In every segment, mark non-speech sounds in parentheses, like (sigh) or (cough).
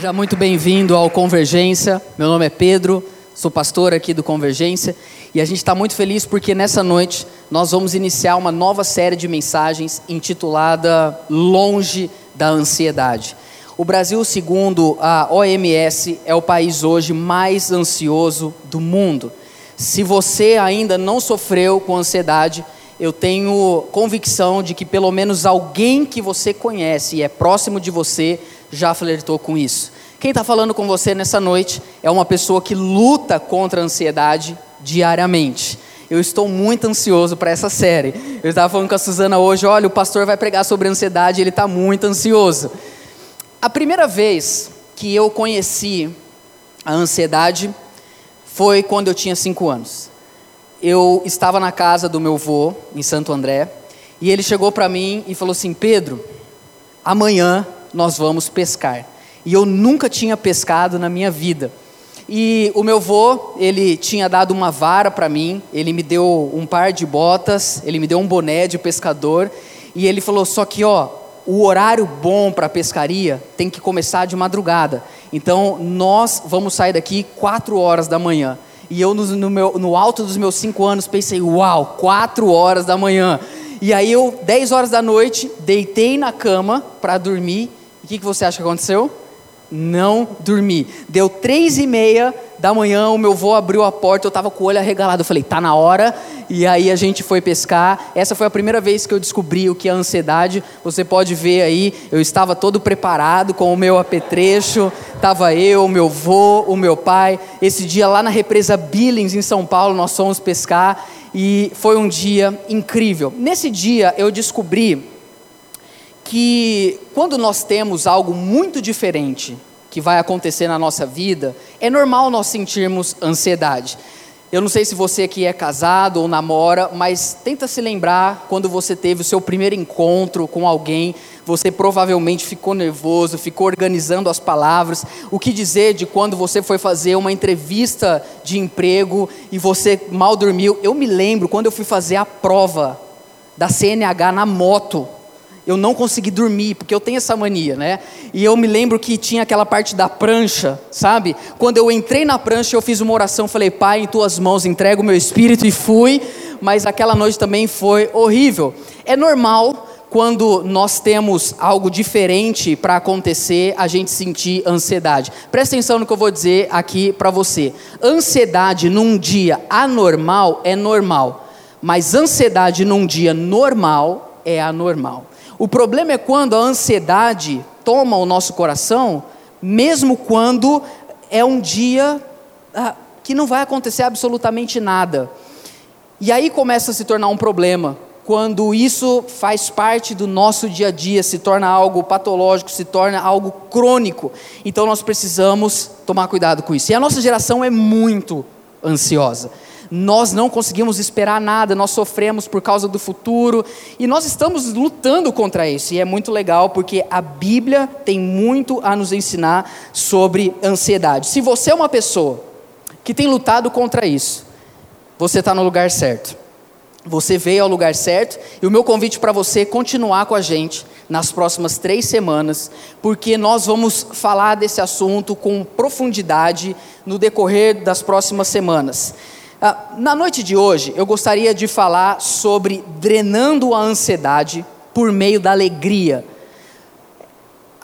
Seja muito bem-vindo ao Convergência. Meu nome é Pedro, sou pastor aqui do Convergência e a gente está muito feliz porque nessa noite nós vamos iniciar uma nova série de mensagens intitulada Longe da Ansiedade. O Brasil, segundo a OMS, é o país hoje mais ansioso do mundo. Se você ainda não sofreu com ansiedade, eu tenho convicção de que pelo menos alguém que você conhece e é próximo de você já flertou com isso. Quem está falando com você nessa noite é uma pessoa que luta contra a ansiedade diariamente. Eu estou muito ansioso para essa série. Eu estava falando com a Suzana hoje: olha, o pastor vai pregar sobre ansiedade, ele está muito ansioso. A primeira vez que eu conheci a ansiedade foi quando eu tinha cinco anos eu estava na casa do meu avô, em Santo André, e ele chegou para mim e falou assim: Pedro, amanhã nós vamos pescar. E eu nunca tinha pescado na minha vida. E o meu avô, ele tinha dado uma vara para mim, ele me deu um par de botas, ele me deu um boné de pescador, e ele falou: só que ó, o horário bom para pescaria tem que começar de madrugada. Então nós vamos sair daqui quatro horas da manhã. E eu, no, no, meu, no alto dos meus cinco anos, pensei: uau, quatro horas da manhã. E aí eu, dez horas da noite, deitei na cama para dormir. O que, que você acha que aconteceu? Não dormi. Deu três e meia da manhã, o meu avô abriu a porta, eu estava com o olho arregalado. Eu falei, tá na hora. E aí a gente foi pescar. Essa foi a primeira vez que eu descobri o que é ansiedade. Você pode ver aí, eu estava todo preparado com o meu apetrecho. Estava eu, meu avô, o meu pai. Esse dia lá na represa Billings, em São Paulo, nós fomos pescar. E foi um dia incrível. Nesse dia eu descobri que quando nós temos algo muito diferente que vai acontecer na nossa vida, é normal nós sentirmos ansiedade. Eu não sei se você aqui é casado ou namora, mas tenta se lembrar quando você teve o seu primeiro encontro com alguém, você provavelmente ficou nervoso, ficou organizando as palavras. O que dizer de quando você foi fazer uma entrevista de emprego e você mal dormiu? Eu me lembro quando eu fui fazer a prova da CNH na moto eu não consegui dormir, porque eu tenho essa mania, né? E eu me lembro que tinha aquela parte da prancha, sabe? Quando eu entrei na prancha, eu fiz uma oração, falei, Pai, em tuas mãos entrego o meu espírito e fui, mas aquela noite também foi horrível. É normal quando nós temos algo diferente para acontecer, a gente sentir ansiedade. Presta atenção no que eu vou dizer aqui para você. Ansiedade num dia anormal é normal, mas ansiedade num dia normal é anormal. O problema é quando a ansiedade toma o nosso coração, mesmo quando é um dia ah, que não vai acontecer absolutamente nada. E aí começa a se tornar um problema, quando isso faz parte do nosso dia a dia, se torna algo patológico, se torna algo crônico. Então nós precisamos tomar cuidado com isso. E a nossa geração é muito ansiosa nós não conseguimos esperar nada, nós sofremos por causa do futuro e nós estamos lutando contra isso. E é muito legal porque a Bíblia tem muito a nos ensinar sobre ansiedade. Se você é uma pessoa que tem lutado contra isso, você está no lugar certo. Você veio ao lugar certo e o meu convite para você é continuar com a gente nas próximas três semanas, porque nós vamos falar desse assunto com profundidade no decorrer das próximas semanas. Ah, na noite de hoje, eu gostaria de falar sobre drenando a ansiedade por meio da alegria.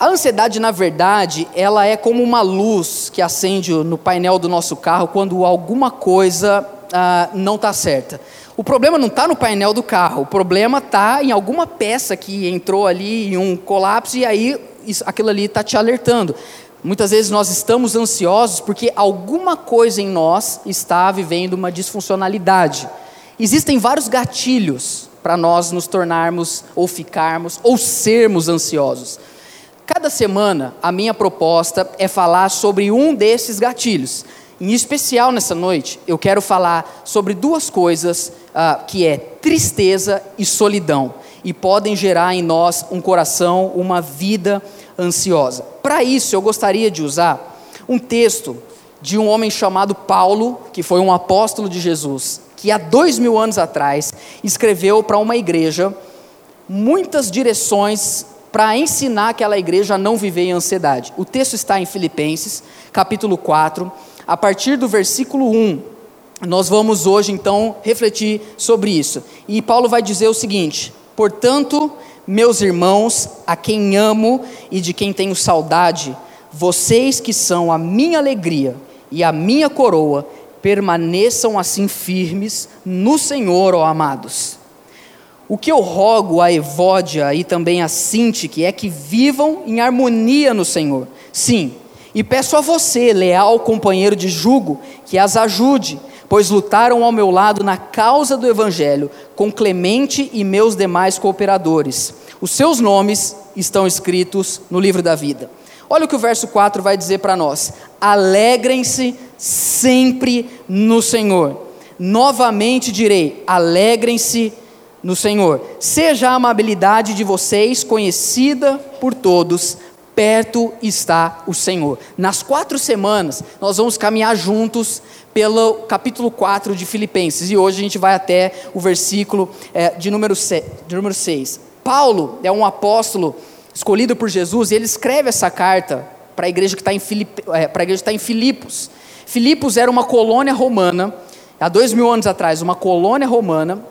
A ansiedade, na verdade, ela é como uma luz que acende no painel do nosso carro quando alguma coisa ah, não está certa. O problema não está no painel do carro, o problema está em alguma peça que entrou ali em um colapso e aí isso, aquilo ali está te alertando. Muitas vezes nós estamos ansiosos porque alguma coisa em nós está vivendo uma disfuncionalidade. Existem vários gatilhos para nós nos tornarmos ou ficarmos ou sermos ansiosos. Cada semana a minha proposta é falar sobre um desses gatilhos. Em especial nessa noite, eu quero falar sobre duas coisas uh, que é tristeza e solidão e podem gerar em nós um coração, uma vida ansiosa. Para isso, eu gostaria de usar um texto de um homem chamado Paulo, que foi um apóstolo de Jesus, que há dois mil anos atrás escreveu para uma igreja muitas direções para ensinar aquela igreja a não viver em ansiedade. O texto está em Filipenses, capítulo 4, a partir do versículo 1. Nós vamos hoje então refletir sobre isso. E Paulo vai dizer o seguinte: Portanto, meus irmãos, a quem amo e de quem tenho saudade, vocês que são a minha alegria e a minha coroa, permaneçam assim firmes no Senhor, ó amados. O que eu rogo a Evódia e também a Sintique é que vivam em harmonia no Senhor. Sim, e peço a você, leal companheiro de jugo, que as ajude, pois lutaram ao meu lado na causa do Evangelho, com Clemente e meus demais cooperadores. Os seus nomes estão escritos no livro da vida. Olha o que o verso 4 vai dizer para nós: alegrem-se sempre no Senhor. Novamente direi: alegrem-se no Senhor. Seja a amabilidade de vocês conhecida por todos, perto está o Senhor. Nas quatro semanas, nós vamos caminhar juntos pelo capítulo 4 de Filipenses, e hoje a gente vai até o versículo é, de, número número 6. Paulo é um apóstolo escolhido por Jesus, e ele escreve essa carta para a igreja que está em, Filip, é, está em Filipos. Filipos era uma colônia romana, há dois mil anos atrás, uma colônia romana,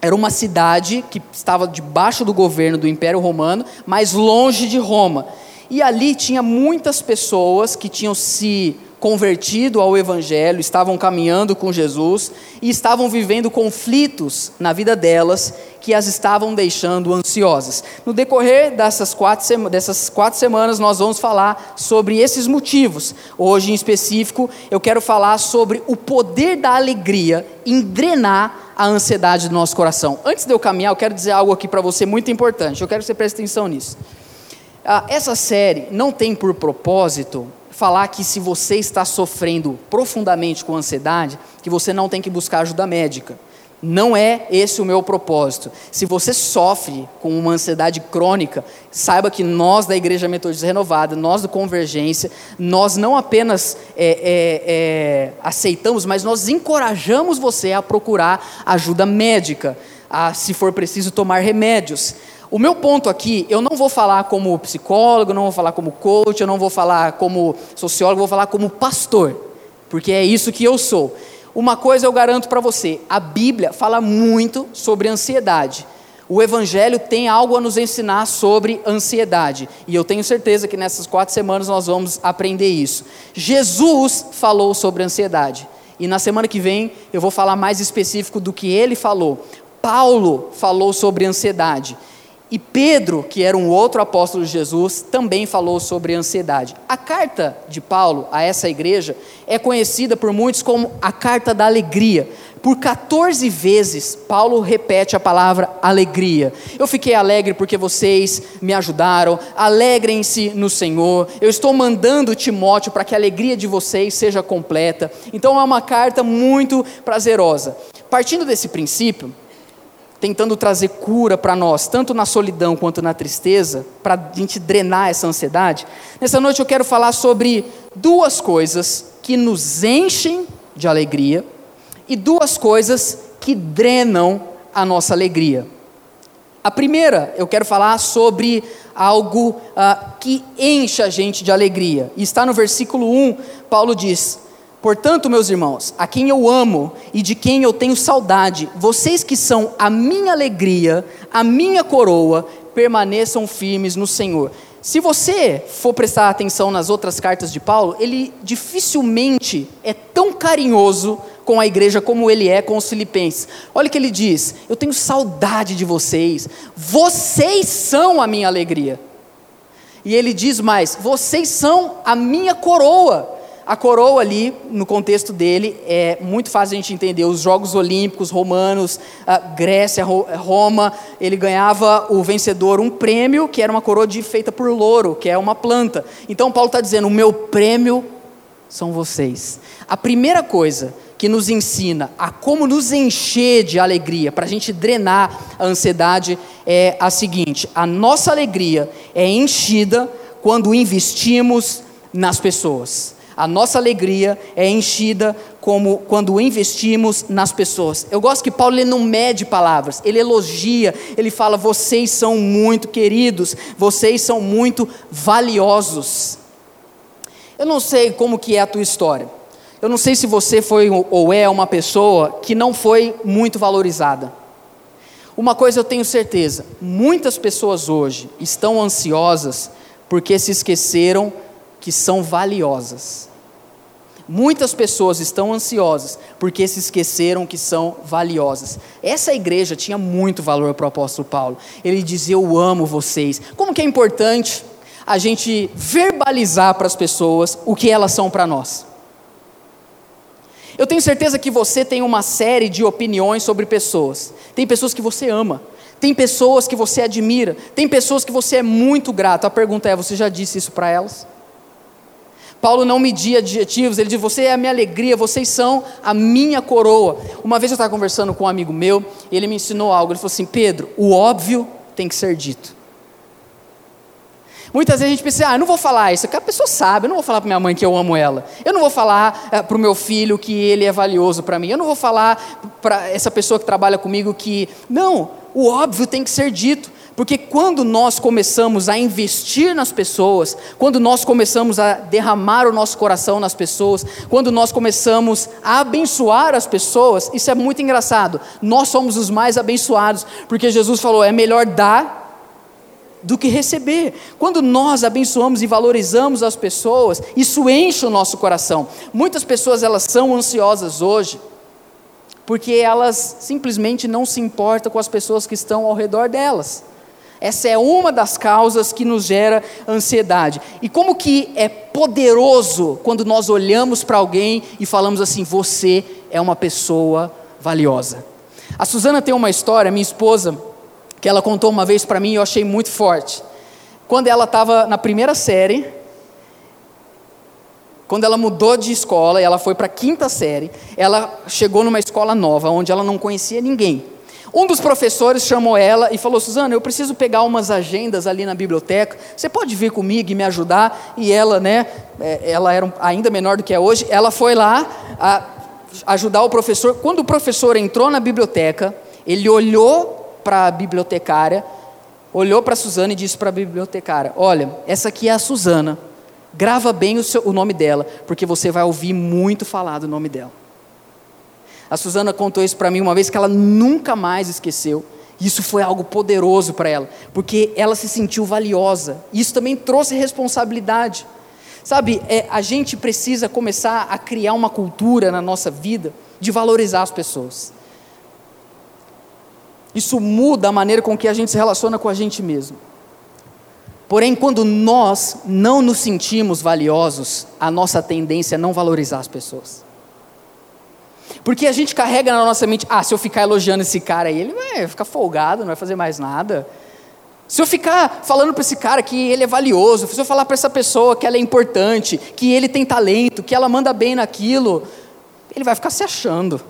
era uma cidade que estava debaixo do governo do Império Romano, mas longe de Roma. E ali tinha muitas pessoas que tinham se convertido ao Evangelho, estavam caminhando com Jesus e estavam vivendo conflitos na vida delas que as estavam deixando ansiosas. No decorrer dessas quatro, dessas quatro semanas, nós vamos falar sobre esses motivos. Hoje, em específico, eu quero falar sobre o poder da alegria em drenar a ansiedade do nosso coração. Antes de eu caminhar, eu quero dizer algo aqui para você muito importante. Eu quero que você preste atenção nisso. Ah, essa série não tem por propósito falar que se você está sofrendo profundamente com ansiedade, que você não tem que buscar ajuda médica. Não é esse o meu propósito. Se você sofre com uma ansiedade crônica, saiba que nós da Igreja Metodista Renovada, nós do Convergência, nós não apenas é, é, é, aceitamos, mas nós encorajamos você a procurar ajuda médica, a, se for preciso, tomar remédios. O meu ponto aqui, eu não vou falar como psicólogo, não vou falar como coach, eu não vou falar como sociólogo, vou falar como pastor, porque é isso que eu sou. Uma coisa eu garanto para você: a Bíblia fala muito sobre ansiedade. O Evangelho tem algo a nos ensinar sobre ansiedade. E eu tenho certeza que nessas quatro semanas nós vamos aprender isso. Jesus falou sobre ansiedade. E na semana que vem eu vou falar mais específico do que ele falou. Paulo falou sobre ansiedade. E Pedro, que era um outro apóstolo de Jesus, também falou sobre ansiedade. A carta de Paulo a essa igreja é conhecida por muitos como a carta da alegria. Por 14 vezes, Paulo repete a palavra alegria. Eu fiquei alegre porque vocês me ajudaram. Alegrem-se no Senhor. Eu estou mandando Timóteo para que a alegria de vocês seja completa. Então é uma carta muito prazerosa. Partindo desse princípio, tentando trazer cura para nós, tanto na solidão quanto na tristeza, para a gente drenar essa ansiedade. Nessa noite eu quero falar sobre duas coisas que nos enchem de alegria e duas coisas que drenam a nossa alegria. A primeira, eu quero falar sobre algo uh, que enche a gente de alegria. E está no versículo 1, Paulo diz: Portanto, meus irmãos, a quem eu amo e de quem eu tenho saudade, vocês que são a minha alegria, a minha coroa, permaneçam firmes no Senhor. Se você for prestar atenção nas outras cartas de Paulo, ele dificilmente é tão carinhoso com a igreja como ele é com os filipenses. Olha o que ele diz: Eu tenho saudade de vocês, vocês são a minha alegria. E ele diz mais: Vocês são a minha coroa. A coroa ali, no contexto dele, é muito fácil a gente entender. Os Jogos Olímpicos romanos, Grécia, Roma, ele ganhava o vencedor um prêmio que era uma coroa de, feita por louro, que é uma planta. Então Paulo está dizendo: o meu prêmio são vocês. A primeira coisa que nos ensina a como nos encher de alegria, para a gente drenar a ansiedade, é a seguinte: a nossa alegria é enchida quando investimos nas pessoas. A nossa alegria é enchida como quando investimos nas pessoas. Eu gosto que Paulo ele não mede palavras, ele elogia, ele fala: vocês são muito queridos, vocês são muito valiosos. Eu não sei como que é a tua história. Eu não sei se você foi ou é uma pessoa que não foi muito valorizada. Uma coisa eu tenho certeza: muitas pessoas hoje estão ansiosas porque se esqueceram que são valiosas. Muitas pessoas estão ansiosas porque se esqueceram que são valiosas. Essa igreja tinha muito valor para o apóstolo Paulo. Ele dizia: Eu amo vocês. Como que é importante a gente verbalizar para as pessoas o que elas são para nós? Eu tenho certeza que você tem uma série de opiniões sobre pessoas. Tem pessoas que você ama, tem pessoas que você admira, tem pessoas que você é muito grato. A pergunta é: você já disse isso para elas? Paulo não media adjetivos, ele diz: Você é a minha alegria, vocês são a minha coroa. Uma vez eu estava conversando com um amigo meu, e ele me ensinou algo. Ele falou assim: Pedro, o óbvio tem que ser dito. Muitas vezes a gente pensa, ah, eu não vou falar isso, a pessoa sabe, eu não vou falar para minha mãe que eu amo ela, eu não vou falar é, para o meu filho que ele é valioso para mim, eu não vou falar para essa pessoa que trabalha comigo que. Não, o óbvio tem que ser dito. Porque quando nós começamos a investir nas pessoas, quando nós começamos a derramar o nosso coração nas pessoas, quando nós começamos a abençoar as pessoas, isso é muito engraçado. Nós somos os mais abençoados, porque Jesus falou: é melhor dar do que receber. Quando nós abençoamos e valorizamos as pessoas, isso enche o nosso coração. Muitas pessoas elas são ansiosas hoje porque elas simplesmente não se importam com as pessoas que estão ao redor delas. Essa é uma das causas que nos gera ansiedade. E como que é poderoso quando nós olhamos para alguém e falamos assim: você é uma pessoa valiosa. A Suzana tem uma história, minha esposa, que ela contou uma vez para mim e eu achei muito forte. Quando ela estava na primeira série, quando ela mudou de escola e ela foi para a quinta série, ela chegou numa escola nova, onde ela não conhecia ninguém. Um dos professores chamou ela e falou: Suzana, eu preciso pegar umas agendas ali na biblioteca. Você pode vir comigo e me ajudar? E ela, né? É, ela era ainda menor do que é hoje. Ela foi lá ajudar o professor. Quando o professor entrou na biblioteca, ele olhou para a bibliotecária, olhou para a Suzana e disse para a bibliotecária: Olha, essa aqui é a Suzana. Grava bem o, seu, o nome dela, porque você vai ouvir muito falar do nome dela. A Suzana contou isso para mim uma vez que ela nunca mais esqueceu. Isso foi algo poderoso para ela, porque ela se sentiu valiosa. Isso também trouxe responsabilidade. Sabe, é, a gente precisa começar a criar uma cultura na nossa vida de valorizar as pessoas. Isso muda a maneira com que a gente se relaciona com a gente mesmo. Porém, quando nós não nos sentimos valiosos, a nossa tendência é não valorizar as pessoas. Porque a gente carrega na nossa mente, ah, se eu ficar elogiando esse cara aí, ele vai ficar folgado, não vai fazer mais nada. Se eu ficar falando para esse cara que ele é valioso, se eu falar para essa pessoa que ela é importante, que ele tem talento, que ela manda bem naquilo, ele vai ficar se achando.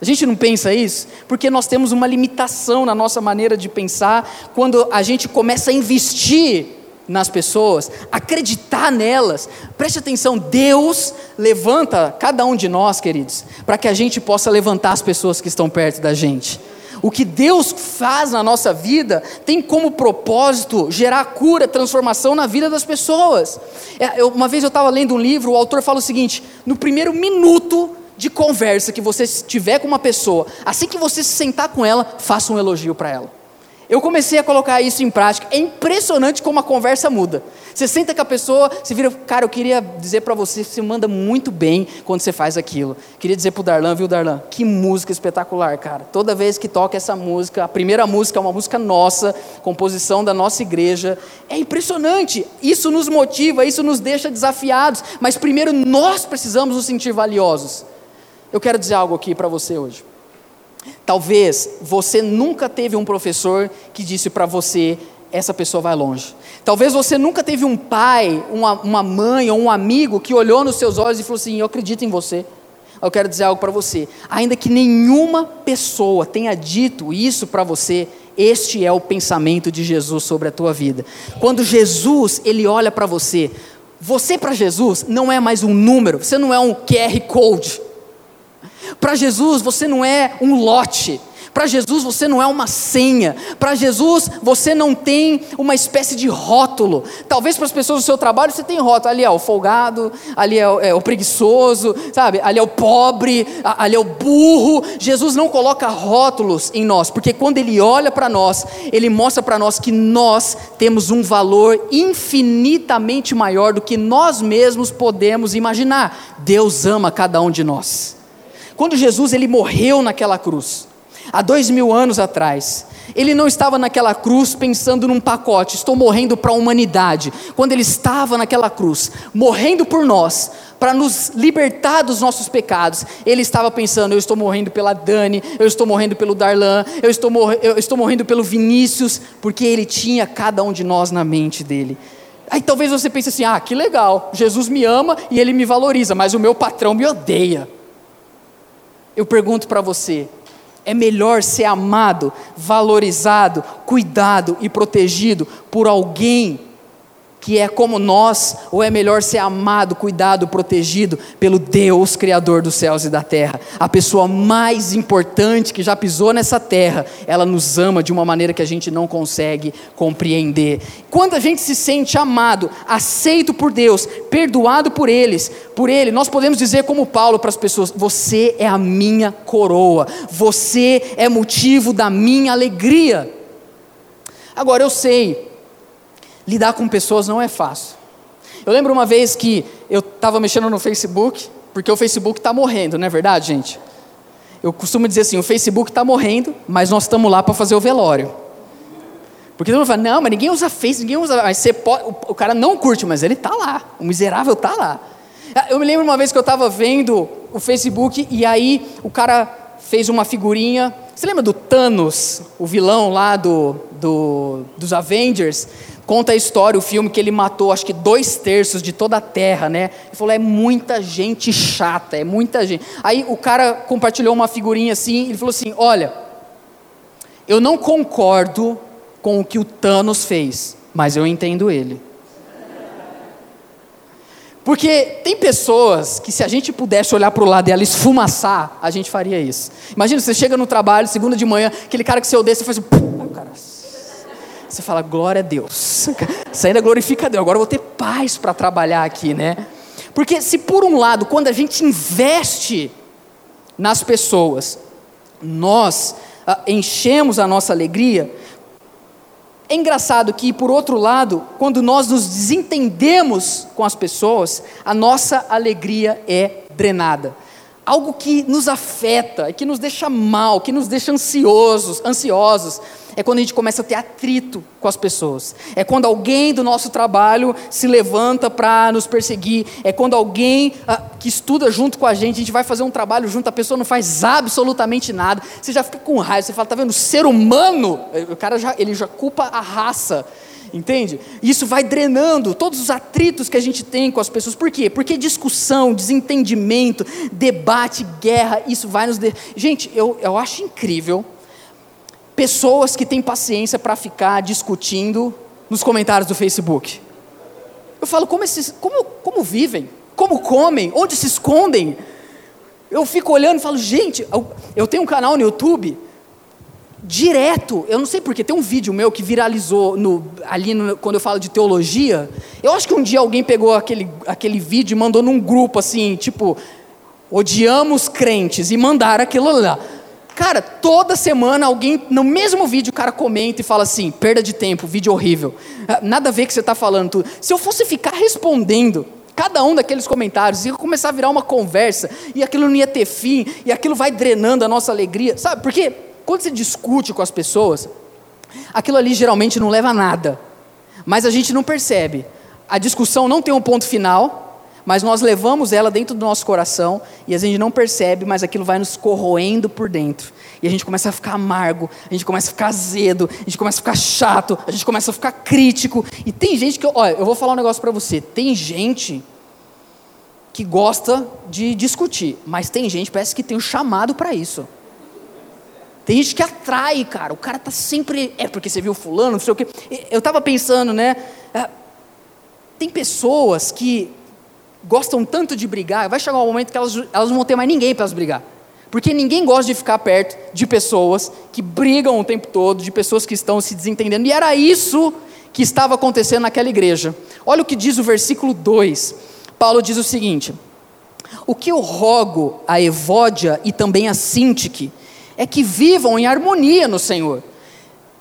A gente não pensa isso? Porque nós temos uma limitação na nossa maneira de pensar quando a gente começa a investir nas pessoas, acreditar nelas. Preste atenção, Deus levanta cada um de nós, queridos, para que a gente possa levantar as pessoas que estão perto da gente. O que Deus faz na nossa vida tem como propósito gerar cura, transformação na vida das pessoas. É, uma vez eu estava lendo um livro, o autor fala o seguinte: no primeiro minuto de conversa que você tiver com uma pessoa, assim que você se sentar com ela, faça um elogio para ela. Eu comecei a colocar isso em prática. É impressionante como a conversa muda. Você senta com a pessoa, você vira, cara, eu queria dizer para você, você manda muito bem quando você faz aquilo. Queria dizer pro Darlan, viu, Darlan? Que música espetacular, cara. Toda vez que toca essa música, a primeira música é uma música nossa, composição da nossa igreja. É impressionante. Isso nos motiva, isso nos deixa desafiados. Mas primeiro nós precisamos nos sentir valiosos. Eu quero dizer algo aqui para você hoje. Talvez você nunca teve um professor que disse para você: essa pessoa vai longe. Talvez você nunca teve um pai, uma, uma mãe ou um amigo que olhou nos seus olhos e falou assim: Eu acredito em você. Eu quero dizer algo para você. Ainda que nenhuma pessoa tenha dito isso para você, este é o pensamento de Jesus sobre a tua vida. Quando Jesus ele olha para você, Você para Jesus não é mais um número, você não é um QR Code. Para Jesus você não é um lote. Para Jesus você não é uma senha. Para Jesus você não tem uma espécie de rótulo. Talvez para as pessoas do seu trabalho você tem rótulo. Ali é o folgado, ali é o, é o preguiçoso, sabe? Ali é o pobre, ali é o burro. Jesus não coloca rótulos em nós, porque quando Ele olha para nós, Ele mostra para nós que nós temos um valor infinitamente maior do que nós mesmos podemos imaginar. Deus ama cada um de nós. Quando Jesus ele morreu naquela cruz, há dois mil anos atrás. Ele não estava naquela cruz pensando num pacote, estou morrendo para a humanidade. Quando ele estava naquela cruz, morrendo por nós, para nos libertar dos nossos pecados, ele estava pensando: eu estou morrendo pela Dani, eu estou morrendo pelo Darlan, eu estou, mor eu estou morrendo pelo Vinícius, porque ele tinha cada um de nós na mente dele. Aí talvez você pense assim: ah, que legal, Jesus me ama e ele me valoriza, mas o meu patrão me odeia. Eu pergunto para você: é melhor ser amado, valorizado, cuidado e protegido por alguém que é como nós, ou é melhor ser amado, cuidado, protegido pelo Deus Criador dos céus e da terra? A pessoa mais importante que já pisou nessa terra, ela nos ama de uma maneira que a gente não consegue compreender. Quando a gente se sente amado, aceito por Deus, perdoado por eles, por Ele, nós podemos dizer como Paulo para as pessoas: Você é a minha coroa, você é motivo da minha alegria. Agora eu sei lidar com pessoas não é fácil. Eu lembro uma vez que eu estava mexendo no Facebook, porque o Facebook está morrendo, não é verdade, gente? Eu costumo dizer assim: o Facebook está morrendo, mas nós estamos lá para fazer o velório. Porque todo mundo fala, não, mas ninguém usa Facebook, ninguém usa. Mas você pode, o, o cara não curte, mas ele está lá. O miserável está lá. Ah, eu me lembro uma vez que eu estava vendo o Facebook e aí o cara fez uma figurinha. Você lembra do Thanos, o vilão lá do, do, dos Avengers? Conta a história, o filme, que ele matou acho que dois terços de toda a terra, né? Ele falou: é muita gente chata, é muita gente. Aí o cara compartilhou uma figurinha assim, ele falou assim: olha, eu não concordo com o que o Thanos fez, mas eu entendo ele. Porque tem pessoas que, se a gente pudesse olhar para o lado dela e esfumaçar, a gente faria isso. Imagina, você chega no trabalho, segunda de manhã, aquele cara que você odeia, você faz um. Cara, você fala, glória a Deus. (laughs) Você ainda glorifica a Deus. Agora eu vou ter paz para trabalhar aqui, né? Porque se por um lado, quando a gente investe nas pessoas, nós ah, enchemos a nossa alegria, é engraçado que, por outro lado, quando nós nos desentendemos com as pessoas, a nossa alegria é drenada. Algo que nos afeta, que nos deixa mal, que nos deixa ansiosos, ansiosos é quando a gente começa a ter atrito com as pessoas. É quando alguém do nosso trabalho se levanta para nos perseguir. É quando alguém ah, que estuda junto com a gente, a gente vai fazer um trabalho junto, a pessoa não faz absolutamente nada. Você já fica com raiva, você fala, tá vendo? O ser humano, o cara já, ele já culpa a raça. Entende? Isso vai drenando todos os atritos que a gente tem com as pessoas. Por quê? Porque discussão, desentendimento, debate, guerra, isso vai nos. De... Gente, eu, eu acho incrível pessoas que têm paciência para ficar discutindo nos comentários do Facebook. Eu falo, como, esses, como, como vivem? Como comem? Onde se escondem? Eu fico olhando e falo, gente, eu, eu tenho um canal no YouTube, direto, eu não sei porque, tem um vídeo meu que viralizou no, ali no, quando eu falo de teologia. Eu acho que um dia alguém pegou aquele, aquele vídeo e mandou num grupo assim, tipo, odiamos crentes, e mandaram aquilo lá. Cara, toda semana alguém, no mesmo vídeo, o cara comenta e fala assim: perda de tempo, vídeo horrível. Ah, nada a ver com o que você está falando. Tudo. Se eu fosse ficar respondendo cada um daqueles comentários, ia começar a virar uma conversa, e aquilo não ia ter fim, e aquilo vai drenando a nossa alegria. Sabe, porque quando você discute com as pessoas, aquilo ali geralmente não leva a nada. Mas a gente não percebe. A discussão não tem um ponto final, mas nós levamos ela dentro do nosso coração e a gente não percebe, mas aquilo vai nos corroendo por dentro. E a gente começa a ficar amargo, a gente começa a ficar azedo, a gente começa a ficar chato, a gente começa a ficar crítico. E tem gente que, olha, eu vou falar um negócio para você, tem gente que gosta de discutir, mas tem gente parece que tem um chamado para isso. Tem gente que atrai, cara. O cara tá sempre. É porque você viu fulano, não sei o quê. Eu estava pensando, né? É, tem pessoas que gostam tanto de brigar, vai chegar um momento que elas, elas não vão ter mais ninguém para elas brigar. Porque ninguém gosta de ficar perto de pessoas que brigam o tempo todo, de pessoas que estão se desentendendo. E era isso que estava acontecendo naquela igreja. Olha o que diz o versículo 2. Paulo diz o seguinte: O que eu rogo a Evódia e também a Sintique é que vivam em harmonia no Senhor.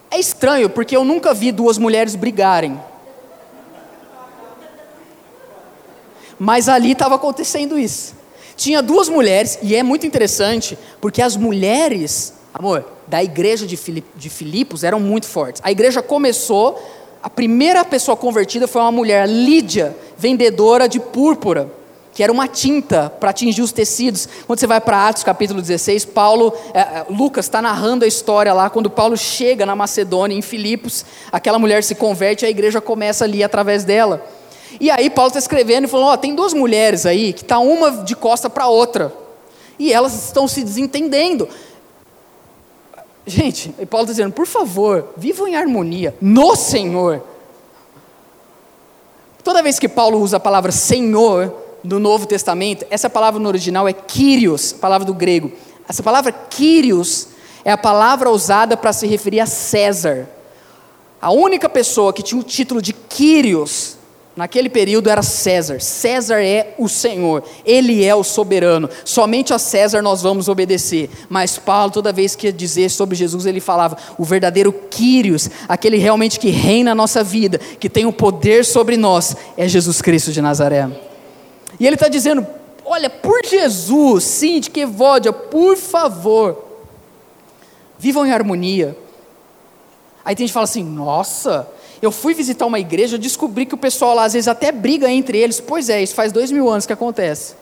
É estranho, porque eu nunca vi duas mulheres brigarem. Mas ali estava acontecendo isso. Tinha duas mulheres, e é muito interessante, porque as mulheres, amor, da igreja de, Filip, de Filipos eram muito fortes. A igreja começou, a primeira pessoa convertida foi uma mulher, Lídia, vendedora de púrpura que era uma tinta para atingir os tecidos. Quando você vai para Atos capítulo 16, Paulo, é, é, Lucas está narrando a história lá, quando Paulo chega na Macedônia, em Filipos, aquela mulher se converte, a igreja começa ali através dela. E aí Paulo está escrevendo e falando: ó, tem duas mulheres aí, que está uma de costa para outra, e elas estão se desentendendo. Gente, Paulo está dizendo, por favor, vivam em harmonia no Senhor. Toda vez que Paulo usa a palavra Senhor, no Novo Testamento, essa palavra no original é Kyrios, palavra do grego. Essa palavra Kyrios é a palavra usada para se referir a César. A única pessoa que tinha o título de Kyrios naquele período era César. César é o Senhor, ele é o soberano. Somente a César nós vamos obedecer. Mas Paulo, toda vez que ia dizer sobre Jesus, ele falava: o verdadeiro Kyrios, aquele realmente que reina a nossa vida, que tem o poder sobre nós, é Jesus Cristo de Nazaré. E ele está dizendo: olha, por Jesus, sim, de que Vódia, por favor, vivam em harmonia. Aí tem gente que fala assim: nossa, eu fui visitar uma igreja, descobri que o pessoal lá às vezes até briga entre eles. Pois é, isso faz dois mil anos que acontece.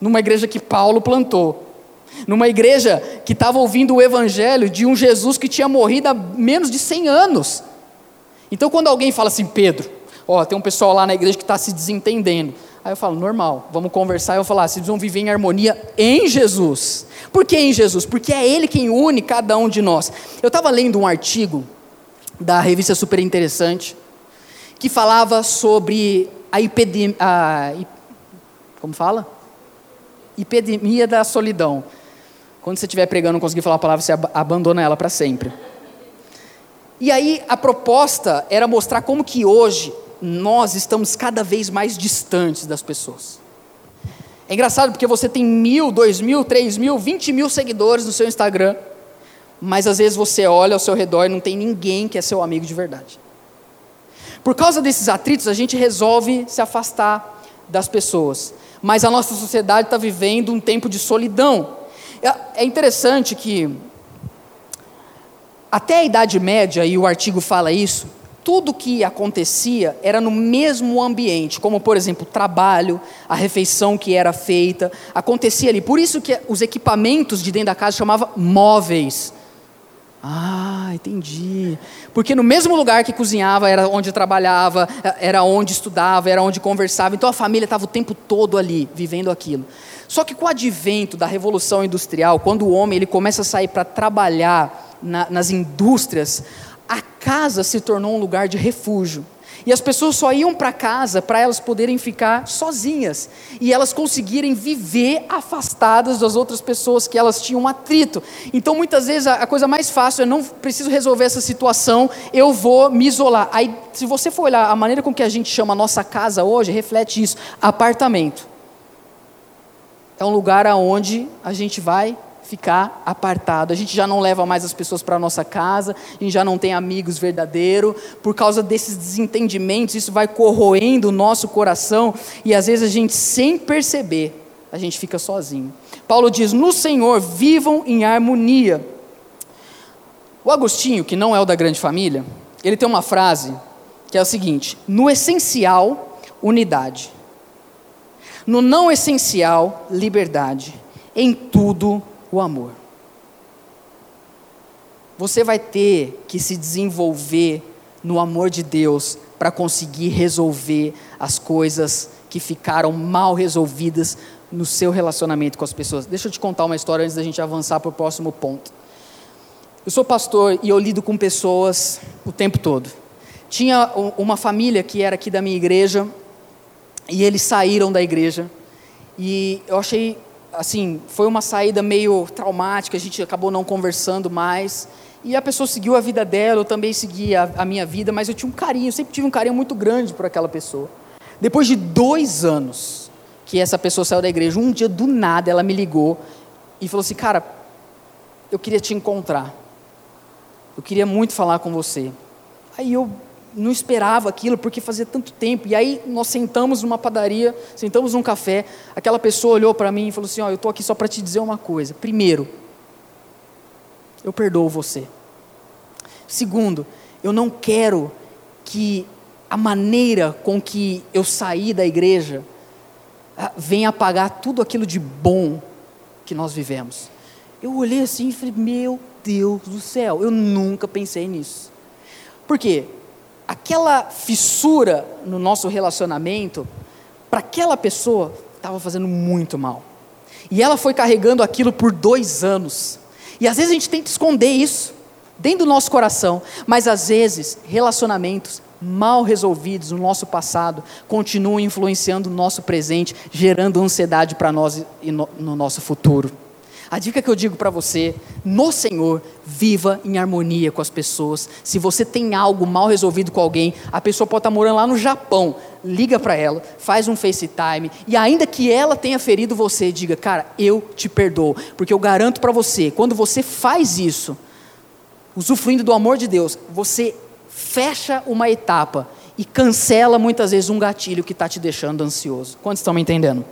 Numa igreja que Paulo plantou. Numa igreja que estava ouvindo o evangelho de um Jesus que tinha morrido há menos de 100 anos. Então, quando alguém fala assim, Pedro, ó, tem um pessoal lá na igreja que está se desentendendo. Aí eu falo, normal, vamos conversar. Eu falar, vocês vão viver em harmonia em Jesus. Por que em Jesus? Porque é Ele quem une cada um de nós. Eu estava lendo um artigo da revista Super Interessante que falava sobre a epidemia. Como fala? Epidemia da solidão. Quando você estiver pregando não conseguir falar a palavra, você abandona ela para sempre. E aí a proposta era mostrar como que hoje nós estamos cada vez mais distantes das pessoas. É engraçado porque você tem mil, dois mil, três mil, vinte mil seguidores no seu Instagram, mas às vezes você olha ao seu redor e não tem ninguém que é seu amigo de verdade. Por causa desses atritos, a gente resolve se afastar das pessoas, mas a nossa sociedade está vivendo um tempo de solidão. É, é interessante que até a Idade Média, e o artigo fala isso, tudo que acontecia era no mesmo ambiente, como por exemplo, o trabalho, a refeição que era feita, acontecia ali. Por isso que os equipamentos de dentro da casa chamava móveis. Ah, entendi. Porque no mesmo lugar que cozinhava era onde trabalhava, era onde estudava, era onde conversava. Então a família estava o tempo todo ali, vivendo aquilo. Só que com o advento da revolução industrial, quando o homem ele começa a sair para trabalhar na, nas indústrias, a casa se tornou um lugar de refúgio. E as pessoas só iam para casa para elas poderem ficar sozinhas e elas conseguirem viver afastadas das outras pessoas que elas tinham atrito. Então, muitas vezes, a, coisa mais fácil é não preciso resolver essa situação, eu vou me isolar. Aí, se você for olhar a maneira com que a gente chama a nossa casa hoje, reflete isso: apartamento. É um lugar aonde a gente vai ficar apartado. A gente já não leva mais as pessoas para a nossa casa, a gente já não tem amigos verdadeiros. Por causa desses desentendimentos, isso vai corroendo o nosso coração e às vezes a gente, sem perceber, a gente fica sozinho. Paulo diz: No Senhor vivam em harmonia. O Agostinho, que não é o da grande família, ele tem uma frase que é o seguinte: No essencial, unidade. No não essencial, liberdade. Em tudo, o amor. Você vai ter que se desenvolver no amor de Deus para conseguir resolver as coisas que ficaram mal resolvidas no seu relacionamento com as pessoas. Deixa eu te contar uma história antes da gente avançar para o próximo ponto. Eu sou pastor e eu lido com pessoas o tempo todo. tinha uma família que era aqui da minha igreja, e eles saíram da igreja, e eu achei, assim, foi uma saída meio traumática, a gente acabou não conversando mais, e a pessoa seguiu a vida dela, eu também segui a, a minha vida, mas eu tinha um carinho, eu sempre tive um carinho muito grande por aquela pessoa. Depois de dois anos que essa pessoa saiu da igreja, um dia do nada ela me ligou e falou assim: Cara, eu queria te encontrar, eu queria muito falar com você. Aí eu não esperava aquilo porque fazia tanto tempo. E aí nós sentamos numa padaria, sentamos num café. Aquela pessoa olhou para mim e falou assim: Ó, oh, eu estou aqui só para te dizer uma coisa. Primeiro, eu perdoo você. Segundo, eu não quero que a maneira com que eu saí da igreja ah, venha apagar tudo aquilo de bom que nós vivemos. Eu olhei assim e falei: Meu Deus do céu, eu nunca pensei nisso. Por quê? Aquela fissura no nosso relacionamento, para aquela pessoa, estava fazendo muito mal. E ela foi carregando aquilo por dois anos. E às vezes a gente tenta esconder isso dentro do nosso coração, mas às vezes relacionamentos mal resolvidos no nosso passado continuam influenciando o nosso presente, gerando ansiedade para nós e no, no nosso futuro. A dica que eu digo para você, no Senhor, viva em harmonia com as pessoas. Se você tem algo mal resolvido com alguém, a pessoa pode estar tá morando lá no Japão, liga para ela, faz um FaceTime, e ainda que ela tenha ferido você, diga, cara, eu te perdoo, porque eu garanto para você, quando você faz isso, usufruindo do amor de Deus, você fecha uma etapa e cancela muitas vezes um gatilho que está te deixando ansioso. Quantos estão me entendendo?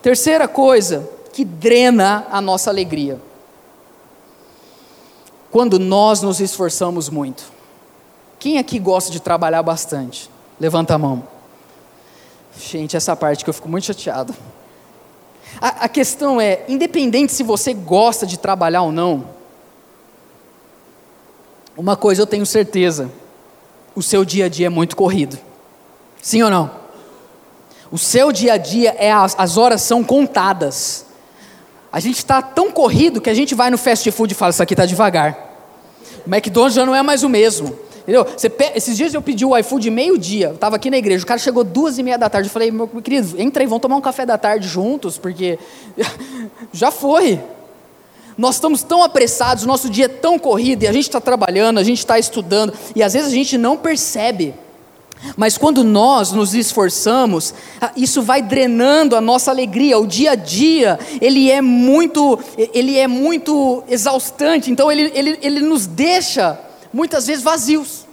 Terceira coisa, que drena a nossa alegria. Quando nós nos esforçamos muito. Quem aqui gosta de trabalhar bastante? Levanta a mão. Gente, essa parte que eu fico muito chateado. A, a questão é, independente se você gosta de trabalhar ou não, uma coisa eu tenho certeza: o seu dia a dia é muito corrido. Sim ou não? O seu dia a dia é as, as horas são contadas. A gente está tão corrido que a gente vai no fast food e fala: Isso aqui está devagar. O McDonald's já não é mais o mesmo. Entendeu? Pe... Esses dias eu pedi o iFood meio-dia, eu estava aqui na igreja, o cara chegou duas e meia da tarde. Eu falei, meu querido, entra aí, vamos tomar um café da tarde juntos, porque (laughs) já foi. Nós estamos tão apressados, nosso dia é tão corrido, e a gente está trabalhando, a gente está estudando, e às vezes a gente não percebe. Mas quando nós nos esforçamos, ah, isso vai drenando a nossa alegria. O dia a dia, ele é muito, ele é muito exaustante, então ele, ele, ele nos deixa muitas vezes vazios.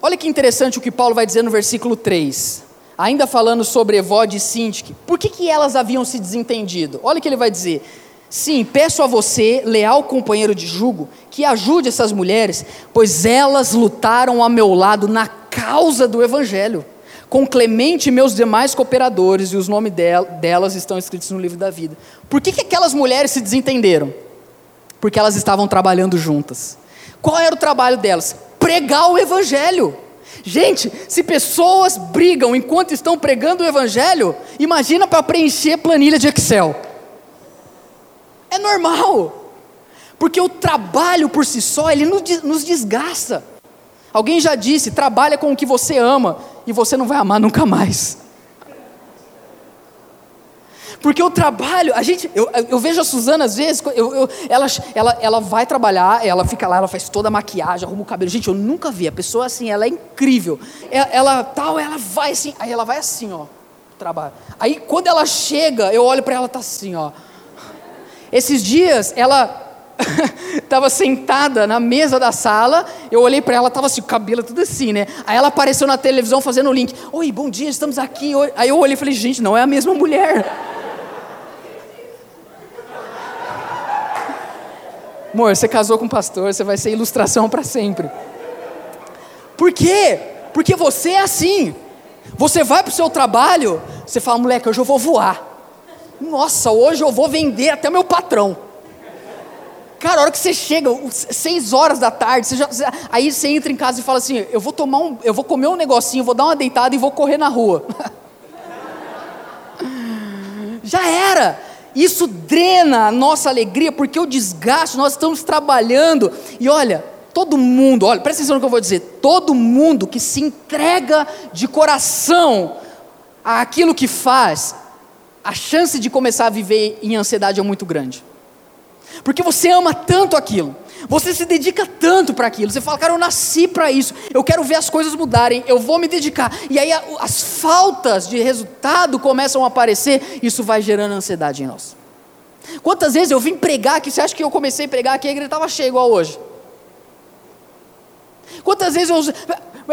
Olha que interessante o que Paulo vai dizer no versículo 3. Ainda falando sobre Evode e Sintique. Por que, que elas haviam se desentendido? Olha o que ele vai dizer. Sim, peço a você, leal companheiro de jugo, que ajude essas mulheres, pois elas lutaram a meu lado na causa do Evangelho. Com Clemente e meus demais cooperadores, e os nomes delas estão escritos no livro da vida. Por que, que aquelas mulheres se desentenderam? Porque elas estavam trabalhando juntas. Qual era o trabalho delas? Pregar o Evangelho. Gente, se pessoas brigam enquanto estão pregando o Evangelho, imagina para preencher planilha de Excel. É normal. Porque o trabalho por si só, ele nos desgasta. Alguém já disse: trabalha com o que você ama e você não vai amar nunca mais. Porque o trabalho, a gente, eu, eu vejo a Suzana às vezes, eu, eu, ela, ela, ela vai trabalhar, ela fica lá, ela faz toda a maquiagem, arruma o cabelo. Gente, eu nunca vi, a pessoa assim, ela é incrível. Ela, ela tal, ela vai assim, aí ela vai assim, ó, trabalho. Aí quando ela chega, eu olho para ela, tá assim, ó. Esses dias ela (laughs) estava sentada na mesa da sala, eu olhei para ela, estava assim, o cabelo tudo assim, né? Aí ela apareceu na televisão fazendo o link. Oi, bom dia, estamos aqui. Aí eu olhei e falei, gente, não é a mesma mulher. (laughs) Amor, você casou com um pastor, você vai ser ilustração para sempre. Por quê? Porque você é assim. Você vai para o seu trabalho, você fala, moleque, hoje eu vou voar. Nossa, hoje eu vou vender até meu patrão. Cara, a hora que você chega, seis horas da tarde, você já, aí você entra em casa e fala assim: eu vou tomar um, eu vou comer um negocinho, vou dar uma deitada e vou correr na rua. (laughs) já era. Isso drena a nossa alegria, porque o desgaste, nós estamos trabalhando. E olha, Todo mundo, olha, presta atenção no que eu vou dizer. Todo mundo que se entrega de coração àquilo que faz, a chance de começar a viver em ansiedade é muito grande. Porque você ama tanto aquilo, você se dedica tanto para aquilo, você fala, cara, eu nasci para isso, eu quero ver as coisas mudarem, eu vou me dedicar. E aí as faltas de resultado começam a aparecer, isso vai gerando ansiedade em nós. Quantas vezes eu vim pregar aqui, você acha que eu comecei a pregar aqui, a igreja estava cheia igual hoje? Quantas vezes eu.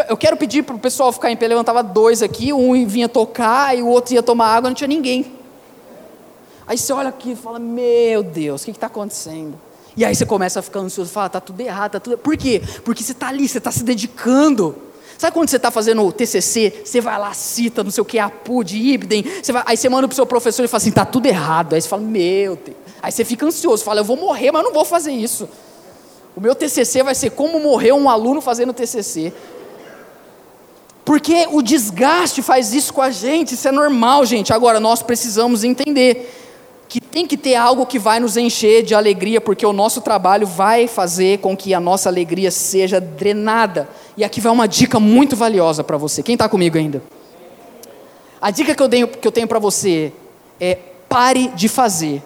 Eu quero pedir para o pessoal ficar em pé, levantava dois aqui, um vinha tocar e o outro ia tomar água, não tinha ninguém. Aí você olha aqui e fala: Meu Deus, o que está acontecendo? E aí você começa a ficar ansioso, fala: Está tudo errado, está tudo. Por quê? Porque você está ali, você está se dedicando. Sabe quando você está fazendo o TCC, você vai lá, cita, não sei o que, APU, de Ibden, você vai, aí você manda para o seu professor e fala assim, está tudo errado. Aí você fala, meu Deus. Aí você fica ansioso, fala, eu vou morrer, mas eu não vou fazer isso. O meu TCC vai ser como morrer um aluno fazendo TCC. Porque o desgaste faz isso com a gente, isso é normal, gente. Agora, nós precisamos entender que tem que ter algo que vai nos encher de alegria, porque o nosso trabalho vai fazer com que a nossa alegria seja drenada. E aqui vai uma dica muito valiosa para você. Quem está comigo ainda? A dica que eu tenho, que eu tenho para você é pare de fazer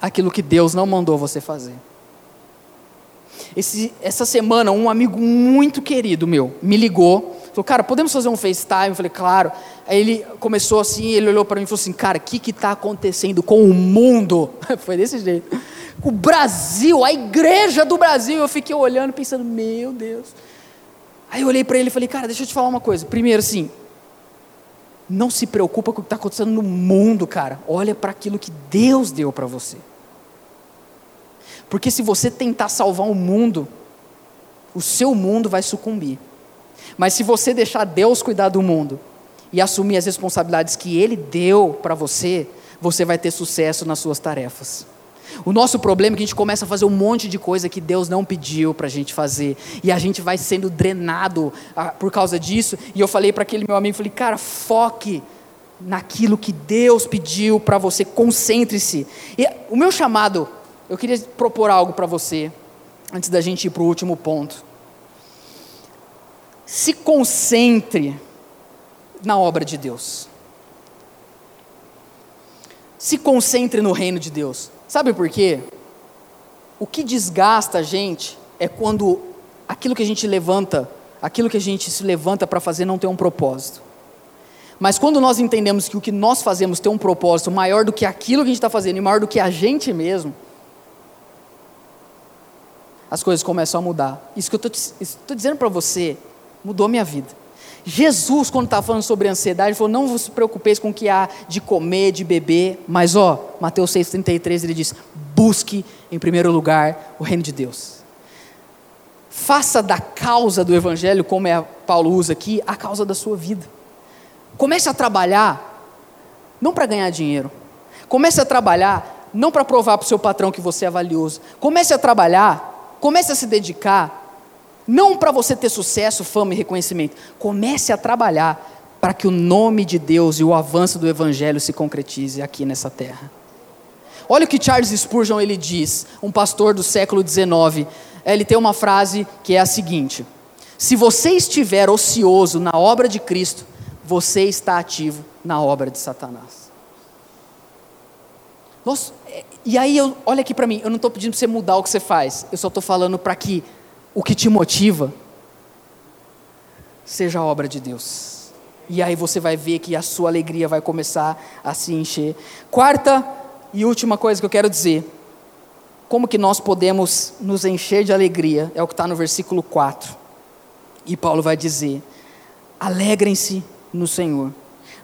aquilo que Deus não mandou você fazer. Esse, essa semana, um amigo muito querido meu me ligou Falou, cara, podemos fazer um FaceTime? Eu falei, claro. Aí ele começou assim, ele olhou para mim e falou assim, cara, o que está acontecendo com o mundo? (laughs) Foi desse jeito. O Brasil, a igreja do Brasil. Eu fiquei olhando, pensando, meu Deus. Aí eu olhei para ele e falei, cara, deixa eu te falar uma coisa. Primeiro, assim, não se preocupa com o que está acontecendo no mundo, cara. Olha para aquilo que Deus deu para você. Porque se você tentar salvar o mundo, o seu mundo vai sucumbir. Mas se você deixar Deus cuidar do mundo e assumir as responsabilidades que Ele deu para você, você vai ter sucesso nas suas tarefas. O nosso problema é que a gente começa a fazer um monte de coisa que Deus não pediu para a gente fazer. E a gente vai sendo drenado ah, por causa disso. E eu falei para aquele meu amigo, falei, cara, foque naquilo que Deus pediu para você, concentre-se. E o meu chamado, eu queria propor algo para você, antes da gente ir para o último ponto se concentre na obra de Deus. Se concentre no reino de Deus. Sabe por quê? O que desgasta a gente é quando aquilo que a gente levanta, aquilo que a gente se levanta para fazer não tem um propósito. Mas quando nós entendemos que o que nós fazemos tem um propósito maior do que aquilo que a gente está fazendo e maior do que a gente mesmo, as coisas começam a mudar. Isso que eu estou dizendo para você mudou minha vida. Jesus, quando estava falando sobre ansiedade, falou: Não vos preocupeis com o que há de comer, de beber, mas ó, Mateus 6,33 ele diz: Busque em primeiro lugar o reino de Deus. Faça da causa do Evangelho, como é Paulo usa aqui, a causa da sua vida. Comece a trabalhar, não para ganhar dinheiro. Comece a trabalhar, não para provar para o seu patrão que você é valioso. Comece a trabalhar, comece a se dedicar não para você ter sucesso, fama e reconhecimento. Comece a trabalhar para que o nome de Deus e o avanço do Evangelho se concretize aqui nessa terra. Olha o que Charles Spurgeon ele diz, um pastor do século XIX. Ele tem uma frase que é a seguinte: Se você estiver ocioso na obra de Cristo, você está ativo na obra de Satanás. Nossa, e aí, eu, olha aqui para mim, eu não estou pedindo para você mudar o que você faz, eu só estou falando para que o que te motiva seja a obra de Deus. E aí você vai ver que a sua alegria vai começar a se encher. Quarta e última coisa que eu quero dizer. Como que nós podemos nos encher de alegria? É o que está no versículo 4. E Paulo vai dizer: alegrem-se no Senhor.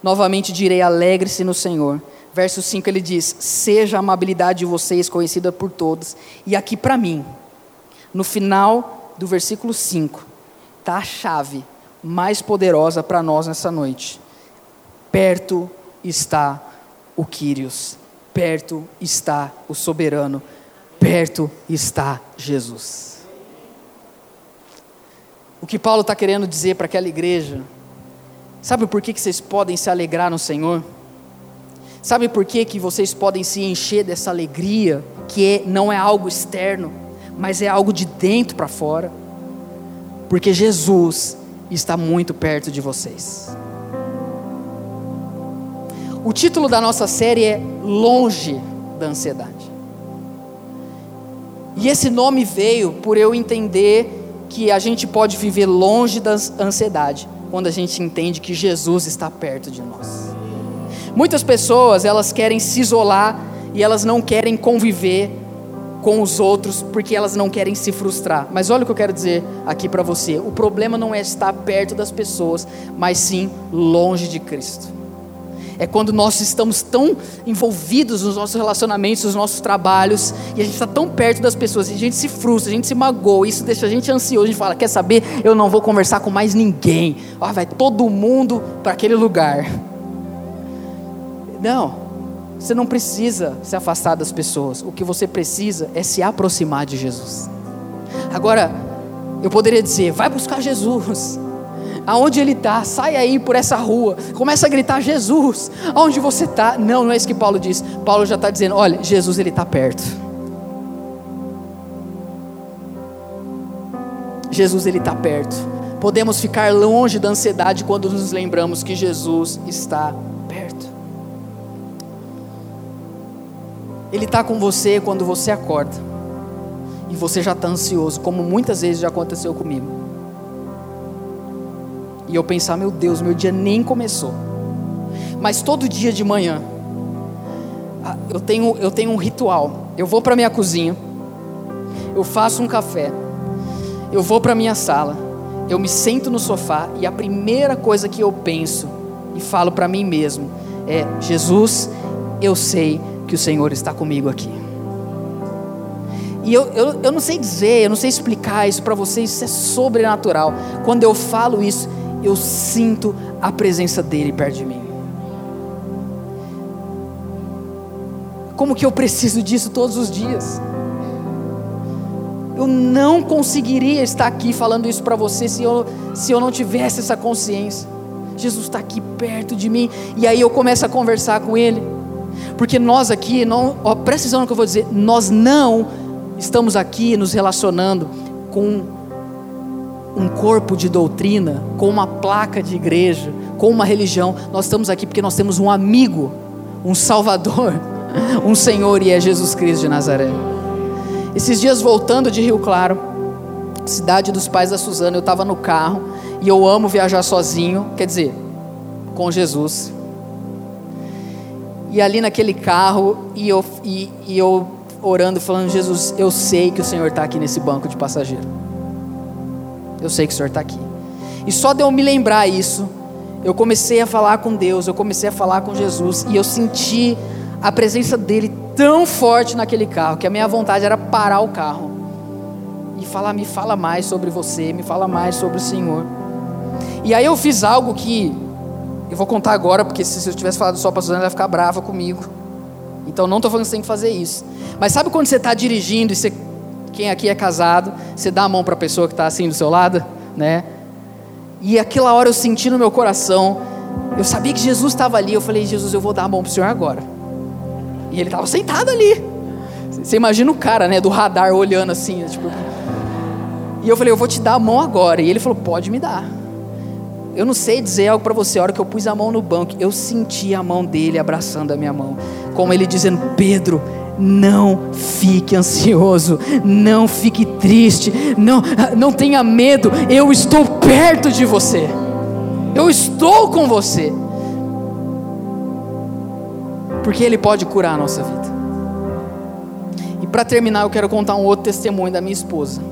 Novamente direi: alegre-se no Senhor. Verso 5 ele diz: Seja a amabilidade de vocês conhecida por todos. E aqui para mim, no final do versículo 5, está a chave mais poderosa para nós nessa noite. Perto está o Quírios, perto está o soberano, perto está Jesus. O que Paulo está querendo dizer para aquela igreja, sabe por que, que vocês podem se alegrar no Senhor? Sabe por que, que vocês podem se encher dessa alegria, que é, não é algo externo? Mas é algo de dentro para fora. porque Jesus está muito perto de vocês. O título da nossa série é Longe da Ansiedade. E esse nome veio por eu entender que a gente pode viver longe da ansiedade quando a gente entende que Jesus está perto de nós. Muitas pessoas, elas querem se isolar e elas não querem conviver com os outros porque elas não querem se frustrar. Mas olha o que eu quero dizer aqui para você: o problema não é estar perto das pessoas, mas sim longe de Cristo. É quando nós estamos tão envolvidos nos nossos relacionamentos, nos nossos trabalhos, e a gente está tão perto das pessoas, e a gente se frustra, a gente se magoa, isso deixa a gente ansioso, a gente fala: quer saber? Eu não vou conversar com mais ninguém. Ah, vai todo mundo para aquele lugar. Não. Você não precisa se afastar das pessoas. O que você precisa é se aproximar de Jesus. Agora, eu poderia dizer: vai buscar Jesus. Aonde ele está, sai aí por essa rua, começa a gritar Jesus, aonde você está? Não, não é isso que Paulo diz. Paulo já está dizendo: olha, Jesus ele está perto. Jesus ele está perto. Podemos ficar longe da ansiedade quando nos lembramos que Jesus está Ele está com você quando você acorda. E você já está ansioso, como muitas vezes já aconteceu comigo. E eu pensar, meu Deus, meu dia nem começou. Mas todo dia de manhã, eu tenho, eu tenho um ritual. Eu vou para minha cozinha, eu faço um café, eu vou para minha sala, eu me sento no sofá e a primeira coisa que eu penso e falo para mim mesmo é: Jesus, eu sei que o Senhor está comigo aqui. E eu, eu, eu não sei dizer, eu não sei explicar isso para vocês, isso é sobrenatural. Quando eu falo isso, eu sinto a presença dEle perto de mim. Como que eu preciso disso todos os dias? Eu não conseguiria estar aqui falando isso para você se eu, se eu não tivesse essa consciência. Jesus está aqui perto de mim, e aí eu começo a conversar com Ele. Porque nós aqui, não, ó, no que eu vou dizer, nós não estamos aqui nos relacionando com um corpo de doutrina, com uma placa de igreja, com uma religião. Nós estamos aqui porque nós temos um amigo, um Salvador, (laughs) um Senhor e é Jesus Cristo de Nazaré. Esses dias voltando de Rio Claro, cidade dos pais da Suzana, eu estava no carro e eu amo viajar sozinho, quer dizer, com Jesus. E ali naquele carro, e eu, e, e eu orando, falando: Jesus, eu sei que o Senhor está aqui nesse banco de passageiro. Eu sei que o Senhor está aqui. E só de eu me lembrar isso, eu comecei a falar com Deus, eu comecei a falar com Jesus, e eu senti a presença dele tão forte naquele carro, que a minha vontade era parar o carro e falar: Me fala mais sobre você, me fala mais sobre o Senhor. E aí eu fiz algo que eu vou contar agora, porque se eu tivesse falado só para a Suzana, ela ia ficar brava comigo. Então não estou falando que você tem que fazer isso. Mas sabe quando você está dirigindo e você, quem aqui é casado, você dá a mão para a pessoa que está assim do seu lado, né? E aquela hora eu senti no meu coração, eu sabia que Jesus estava ali. Eu falei, Jesus, eu vou dar a mão para o Senhor agora. E ele estava sentado ali. Você imagina o cara, né, do radar olhando assim, tipo. E eu falei, eu vou te dar a mão agora. E ele falou, pode me dar. Eu não sei dizer algo para você, a hora que eu pus a mão no banco, eu senti a mão dele abraçando a minha mão, como ele dizendo: Pedro, não fique ansioso, não fique triste, não, não tenha medo, eu estou perto de você, eu estou com você, porque Ele pode curar a nossa vida. E para terminar, eu quero contar um outro testemunho da minha esposa,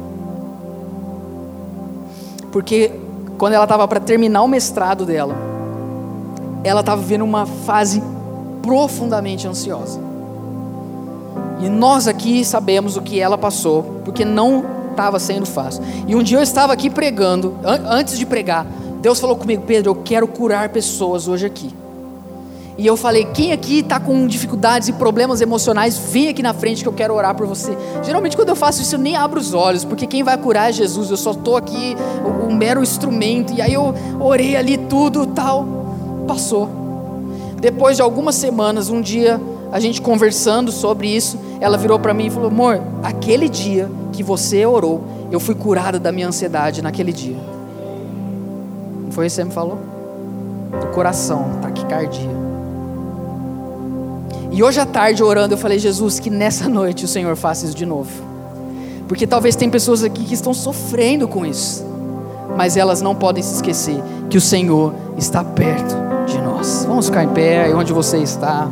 porque quando ela estava para terminar o mestrado dela, ela estava vivendo uma fase profundamente ansiosa. E nós aqui sabemos o que ela passou, porque não estava sendo fácil. E um dia eu estava aqui pregando, an antes de pregar, Deus falou comigo, Pedro, eu quero curar pessoas hoje aqui. E eu falei: quem aqui está com dificuldades e problemas emocionais, vem aqui na frente que eu quero orar por você. Geralmente, quando eu faço isso, eu nem abro os olhos, porque quem vai curar é Jesus. Eu só estou aqui, um mero instrumento. E aí eu orei ali tudo, tal. Passou. Depois de algumas semanas, um dia, a gente conversando sobre isso, ela virou para mim e falou: Amor, aquele dia que você orou, eu fui curada da minha ansiedade naquele dia. Não foi isso que você me falou? Do coração, taquicardia. E hoje à tarde, orando, eu falei, Jesus, que nessa (laughs) noite o Senhor faça isso de novo. Porque talvez tem pessoas aqui que estão sofrendo com isso, mas elas não podem se esquecer que o Senhor está perto de nós. Vamos ficar em pé, onde você está.